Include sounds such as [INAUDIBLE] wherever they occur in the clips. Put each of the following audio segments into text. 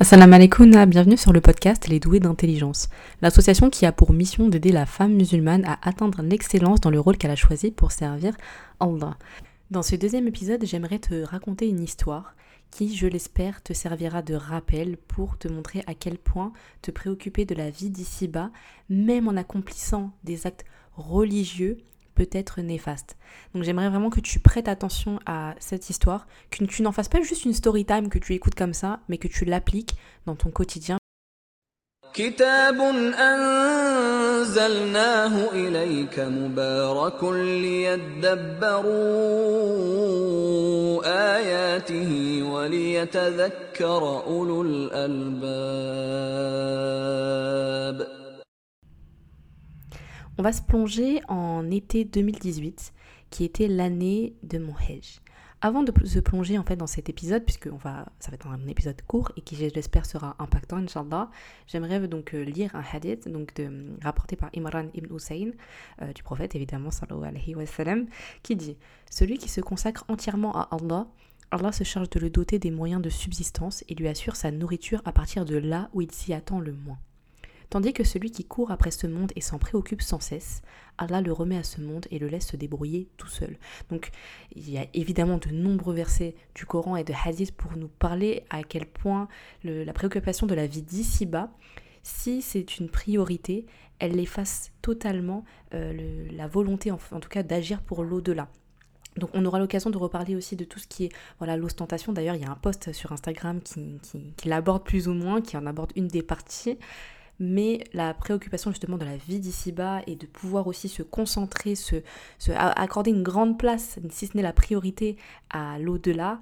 Assalamu alaikum, bienvenue sur le podcast Les Doués d'intelligence, l'association qui a pour mission d'aider la femme musulmane à atteindre l'excellence dans le rôle qu'elle a choisi pour servir Allah. Dans ce deuxième épisode, j'aimerais te raconter une histoire qui, je l'espère, te servira de rappel pour te montrer à quel point te préoccuper de la vie d'ici-bas, même en accomplissant des actes religieux, peut être néfaste. Donc j'aimerais vraiment que tu prêtes attention à cette histoire, que tu n'en fasses pas juste une story time que tu écoutes comme ça, mais que tu l'appliques dans ton quotidien. On va se plonger en été 2018, qui était l'année de mon Hajj. Avant de se plonger en fait dans cet épisode, puisque on va, ça va être un épisode court et qui j'espère sera impactant, inshallah, j'aimerais donc euh, lire un hadith donc rapporté par Imran ibn Hussein, euh, du prophète évidemment, alayhi wa sallam, qui dit Celui qui se consacre entièrement à Allah, Allah se charge de le doter des moyens de subsistance et lui assure sa nourriture à partir de là où il s'y attend le moins. Tandis que celui qui court après ce monde et s'en préoccupe sans cesse, Allah le remet à ce monde et le laisse se débrouiller tout seul. Donc il y a évidemment de nombreux versets du Coran et de hadith pour nous parler à quel point la préoccupation de la vie d'ici-bas, si c'est une priorité, elle efface totalement euh, la volonté, en, tout cas, d'agir pour l'au-delà. Donc on aura l'occasion de reparler aussi de tout ce qui est voilà l'ostentation. D'ailleurs, il y a un post sur Instagram qui, qui l'aborde plus ou moins, qui en aborde une des parties mais la préoccupation justement de la vie d'ici-bas et de pouvoir aussi se concentrer, se, accorder une grande place, si ce n'est la priorité, à l'au-delà,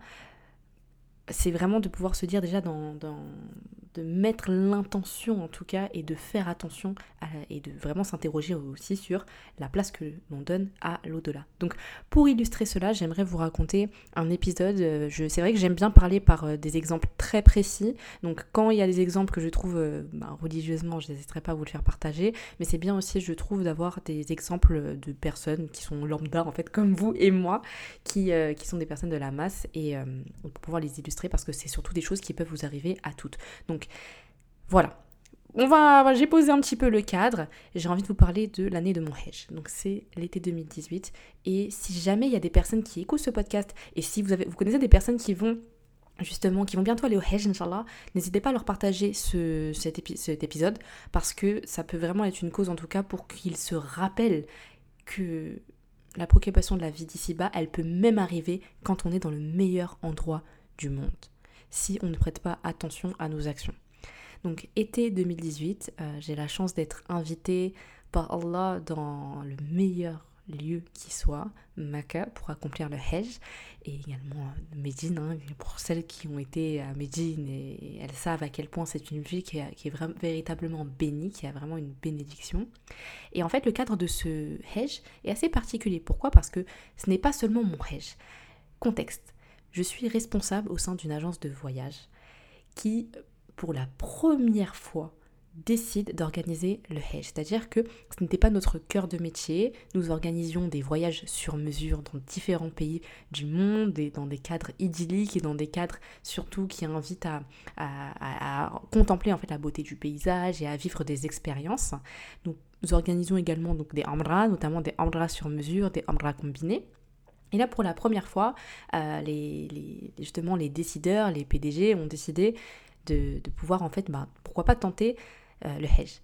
c'est vraiment de pouvoir se dire déjà dans, de mettre l'intention en tout cas et de faire attention et de vraiment s'interroger aussi sur la place que l'on donne à l'au-delà. Donc pour illustrer cela, j'aimerais vous raconter un épisode. Euh, c'est vrai que j'aime bien parler par euh, des exemples très précis. Donc quand il y a des exemples que je trouve euh, bah, religieusement, je n'hésiterai pas à vous le faire partager. Mais c'est bien aussi, je trouve, d'avoir des exemples de personnes qui sont lambda en fait comme vous et moi, qui, qui sont des personnes de la masse et pour pouvoir les illustrer parce que c'est surtout des choses qui peuvent vous arriver à toutes. Donc voilà. On va, j'ai posé un petit peu le cadre. J'ai envie de vous parler de l'année de mon Hajj. Donc c'est l'été 2018. Et si jamais il y a des personnes qui écoutent ce podcast et si vous, avez, vous connaissez des personnes qui vont justement, qui vont bientôt aller au Hajj, Inch'Allah, n'hésitez pas à leur partager ce, cet, cet, épisode parce que ça peut vraiment être une cause en tout cas pour qu'ils se rappellent que la préoccupation de la vie d'ici-bas, elle peut même arriver quand on est dans le meilleur endroit du monde, si on ne prête pas attention à nos actions. Donc été 2018, euh, j'ai la chance d'être invitée par Allah dans le meilleur lieu qui soit, Makkah, pour accomplir le Hajj, et également euh, Médine, hein, pour celles qui ont été à Médine, et elles savent à quel point c'est une ville qui, est véritablement bénie, qui a vraiment une bénédiction. Et en fait, le cadre de ce Hajj est assez particulier. Pourquoi? Parce que ce n'est pas seulement mon Hajj. Contexte. Je suis responsable au sein d'une agence de voyage qui pour la première fois, décide d'organiser le Hajj. C'est-à-dire que ce n'était pas notre cœur de métier. Nous organisions des voyages sur mesure dans différents pays du monde et dans des cadres idylliques et dans des cadres surtout qui invitent à, contempler en fait la beauté du paysage et à vivre des expériences. Nous, organisons également donc des amras, notamment des amras sur mesure, des amras combinés. Et là, pour la première fois, euh, les, justement, les décideurs, les PDG ont décidé de, pouvoir en fait, bah, pourquoi pas tenter euh, le Hajj.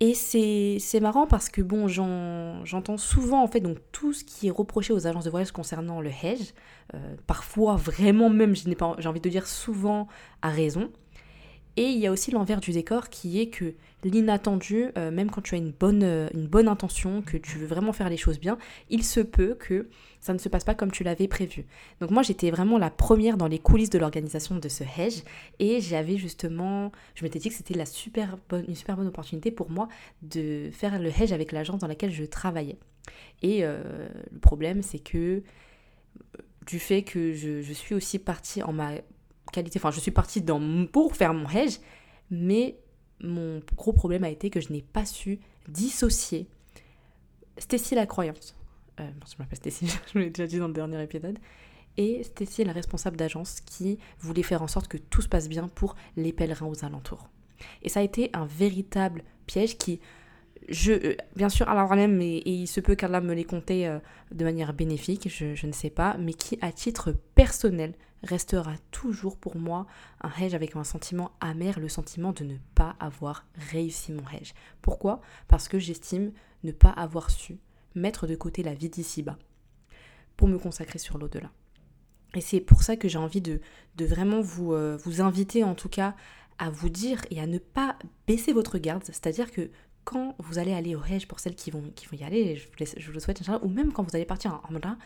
Et c'est marrant parce que bon, j'entends souvent en fait donc tout ce qui est reproché aux agences de voyage concernant le Hajj, euh, parfois vraiment même, j'ai envie de dire souvent à raison. Et il y a aussi l'envers du décor qui est que l'inattendu, euh, même quand tu as une bonne, euh, une bonne intention, que tu veux vraiment faire les choses bien, il se peut que ça ne se passe pas comme tu l'avais prévu. Donc moi j'étais vraiment la première dans les coulisses de l'organisation de ce Hajj et j'avais justement, je m'étais dit que c'était super une super bonne opportunité pour moi de faire le Hajj avec l'agence dans laquelle je travaillais. Et euh, le problème c'est que du fait que je suis aussi partie en ma qualité, enfin je suis partie dans, pour faire mon Hajj, mais mon gros problème a été que je n'ai pas su dissocier Stécie la croyance. Euh, je m'appelle Stécie, [LAUGHS] je l'ai déjà dit dans le dernier épisode. et Stacy est la responsable d'agence qui voulait faire en sorte que tout se passe bien pour les pèlerins aux alentours. Et ça a été un véritable piège qui, je, euh, bien sûr, alors même, et, il se peut qu'Allah me les compté euh, de manière bénéfique, je, ne sais pas, mais qui, à titre personnel, restera toujours pour moi un Hajj avec un sentiment amer, le sentiment de ne pas avoir réussi mon Hajj. Pourquoi? Parce que j'estime ne pas avoir su mettre de côté la vie d'ici-bas pour me consacrer sur l'au-delà. Et c'est pour ça que j'ai envie de, de vraiment vous, euh, vous inviter en tout cas à vous dire et à ne pas baisser votre garde. C'est-à-dire que quand vous allez aller au Hajj, pour celles qui vont, qui vont y aller, je vous, le souhaite, ou même quand vous allez partir en Umrah,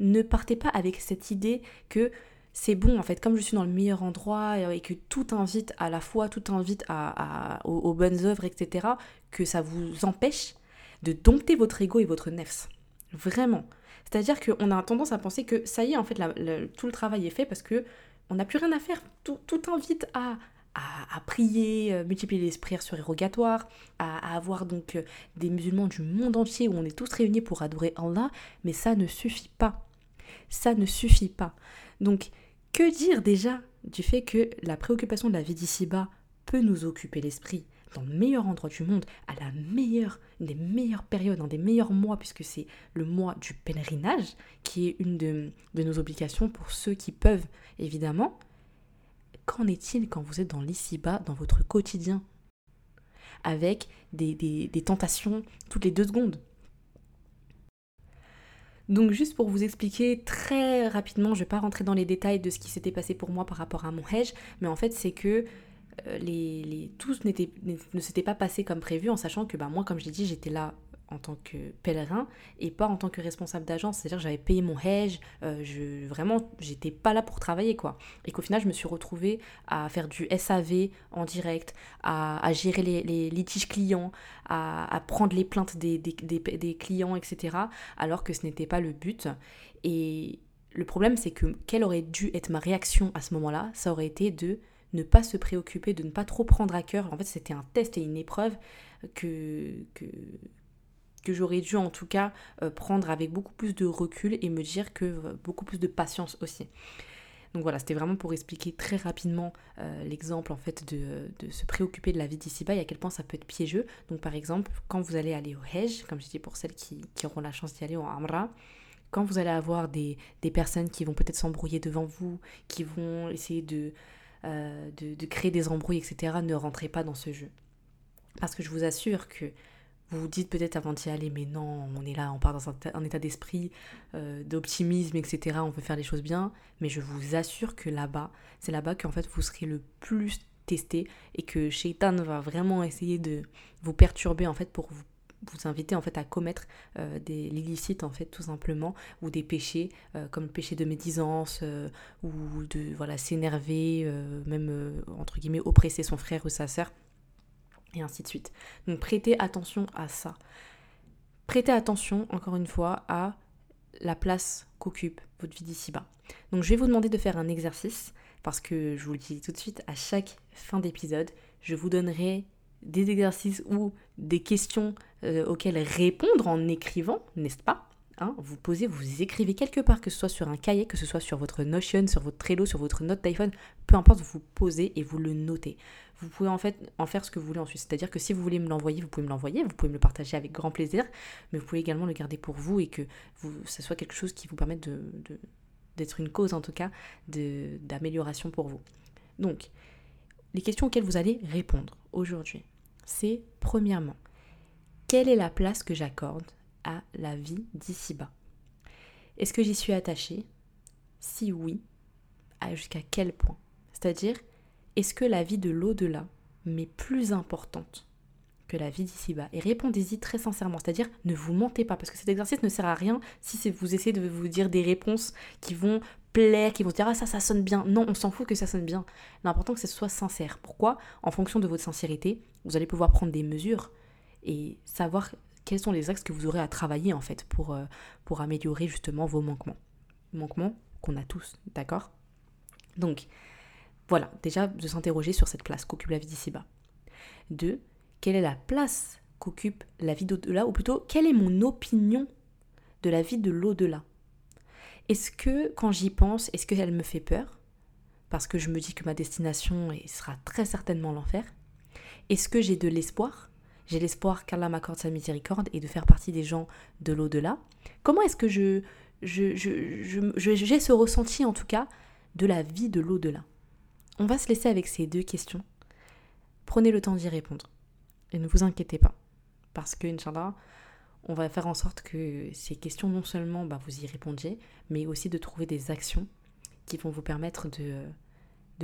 ne partez pas avec cette idée que c'est bon en fait, comme je suis dans le meilleur endroit et que tout invite à la fois, tout invite à, aux, bonnes œuvres, etc., que ça vous empêche de dompter votre ego et votre nefs. Vraiment. C'est-à-dire qu'on a tendance à penser que ça y est, en fait, tout le travail est fait parce que on n'a plus rien à faire. Tout, invite à, à, prier, euh, multiplier les prières surérogatoires, à, à avoir donc euh, des musulmans du monde entier où on est tous réunis pour adorer Allah, mais ça ne suffit pas. Ça ne suffit pas. Donc, que dire déjà du fait que la préoccupation de la vie d'ici-bas peut nous occuper l'esprit dans le meilleur endroit du monde, à la meilleure, une des meilleures périodes, un des meilleurs mois, puisque c'est le mois du pèlerinage, qui est une de, nos obligations pour ceux qui peuvent, évidemment. Qu'en est-il quand vous êtes dans l'ici-bas, dans votre quotidien Avec des, tentations toutes les deux secondes. Donc juste pour vous expliquer très rapidement, je ne vais pas rentrer dans les détails de ce qui s'était passé pour moi par rapport à mon hedge, mais en fait c'est que euh, les, les, tout ne s'était pas passé comme prévu en sachant que bah, moi comme je l'ai dit j'étais là en tant que pèlerin et pas en tant que responsable d'agence. C'est-à-dire j'avais payé mon hedge, euh, je, vraiment, j'étais pas là pour travailler, quoi. Et qu'au final, je me suis retrouvée à faire du SAV en direct, à, gérer les, litiges clients, à, prendre les plaintes des, des, clients, etc. Alors que ce n'était pas le but. Et le problème, c'est que quelle aurait dû être ma réaction à ce moment-là? Ça aurait été de ne pas se préoccuper, de ne pas trop prendre à cœur. En fait, c'était un test et une épreuve que, que j'aurais dû en tout cas euh, prendre avec beaucoup plus de recul et me dire que euh, beaucoup plus de patience aussi. Donc voilà, c'était vraiment pour expliquer très rapidement euh, l'exemple en fait de, se préoccuper de la vie d'ici-bas et à quel point ça peut être piégeux. Donc par exemple, quand vous allez aller au Hajj, comme je dis pour celles qui, auront la chance d'y aller au Amra, quand vous allez avoir des, personnes qui vont peut-être s'embrouiller devant vous, qui vont essayer de créer des embrouilles, etc., ne rentrez pas dans ce jeu. Parce que je vous assure que vous vous dites peut-être avant d'y aller, mais non, on est là, on part dans un, état d'esprit, euh, d'optimisme, etc. On veut faire les choses bien. Mais je vous assure que là-bas, c'est là-bas qu'en fait vous serez le plus testé et que Shaitan va vraiment essayer de vous perturber en fait pour vous, vous inviter en fait à commettre euh, des l'illicite en fait tout simplement ou des péchés euh, comme le péché de médisance ou de voilà s'énerver même entre guillemets oppresser son frère ou sa sœur et ainsi de suite. Donc prêtez attention à ça. Prêtez attention, encore une fois, à la place qu'occupe votre vie d'ici-bas. Donc je vais vous demander de faire un exercice, parce que je vous le dis tout de suite, à chaque fin d'épisode, je vous donnerai des exercices ou des questions euh, auxquelles répondre en écrivant, n'est-ce pas? Hein, vous posez, vous écrivez quelque part, que ce soit sur un cahier, que ce soit sur votre Notion, sur votre Trello, sur votre note d'iPhone, peu importe, vous posez et vous le notez. Vous pouvez en fait en faire ce que vous voulez ensuite. C'est-à-dire que si vous voulez me l'envoyer, vous pouvez me l'envoyer, vous pouvez me le partager avec grand plaisir, mais vous pouvez également le garder pour vous et que vous, ça soit quelque chose qui vous permette d'être une cause en tout cas d'amélioration pour vous. Donc, les questions auxquelles vous allez répondre aujourd'hui, c'est premièrement, quelle est la place que j'accorde à la vie d'ici-bas? Est-ce que j'y suis attachée? Si oui, jusqu'à quel point? C'est-à-dire, est-ce que la vie de l'au-delà m'est plus importante que la vie d'ici-bas Et répondez-y très sincèrement, c'est-à-dire ne vous mentez pas, parce que cet exercice ne sert à rien si vous essayez de vous dire des réponses qui vont plaire, qui vont dire ah ça ça sonne bien. Non, on s'en fout que ça sonne bien. L'important que ce soit sincère. Pourquoi? En fonction de votre sincérité, vous allez pouvoir prendre des mesures et savoir quels sont les axes que vous aurez à travailler en fait pour, euh, pour améliorer justement vos manquements. Manquements qu'on a tous, d'accord? Donc, voilà, déjà de s'interroger sur cette place qu'occupe la vie d'ici-bas. Deux, quelle est la place qu'occupe la vie d'au-delà, ou plutôt, quelle est mon opinion de la vie de l'au-delà? Est-ce que quand j'y pense, est-ce qu'elle me fait peur? Parce que je me dis que ma destination sera très certainement l'enfer. Est-ce que j'ai de l'espoir? J'ai l'espoir qu'Allah m'accorde sa miséricorde et de faire partie des gens de l'au-delà. Comment est-ce que je, j'ai ce ressenti en tout cas de la vie de l'au-delà? On va se laisser avec ces deux questions. Prenez le temps d'y répondre. Et ne vous inquiétez pas. Parce que, Inch'Allah, on va faire en sorte que ces questions, non seulement bah, vous y répondiez, mais aussi de trouver des actions qui vont vous permettre de,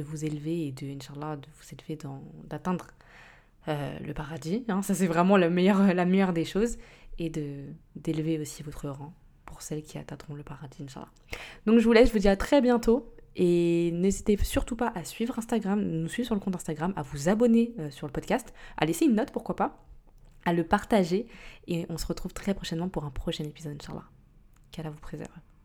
vous élever et de, Inch'Allah, de vous élever, d'atteindre euh, le paradis. Hein. ça, c'est vraiment la meilleure, la meilleure des choses. Et d'élever aussi votre rang pour celles qui atteindront le paradis, Inch'Allah. Donc, je vous laisse, je vous dis à très bientôt. Et n'hésitez surtout pas à suivre Instagram, nous suivre sur le compte Instagram, à vous abonner euh, sur le podcast, à laisser une note, pourquoi pas à le partager. Et on se retrouve très prochainement pour un prochain épisode, Inch'Allah. Qu'Allah vous préserve.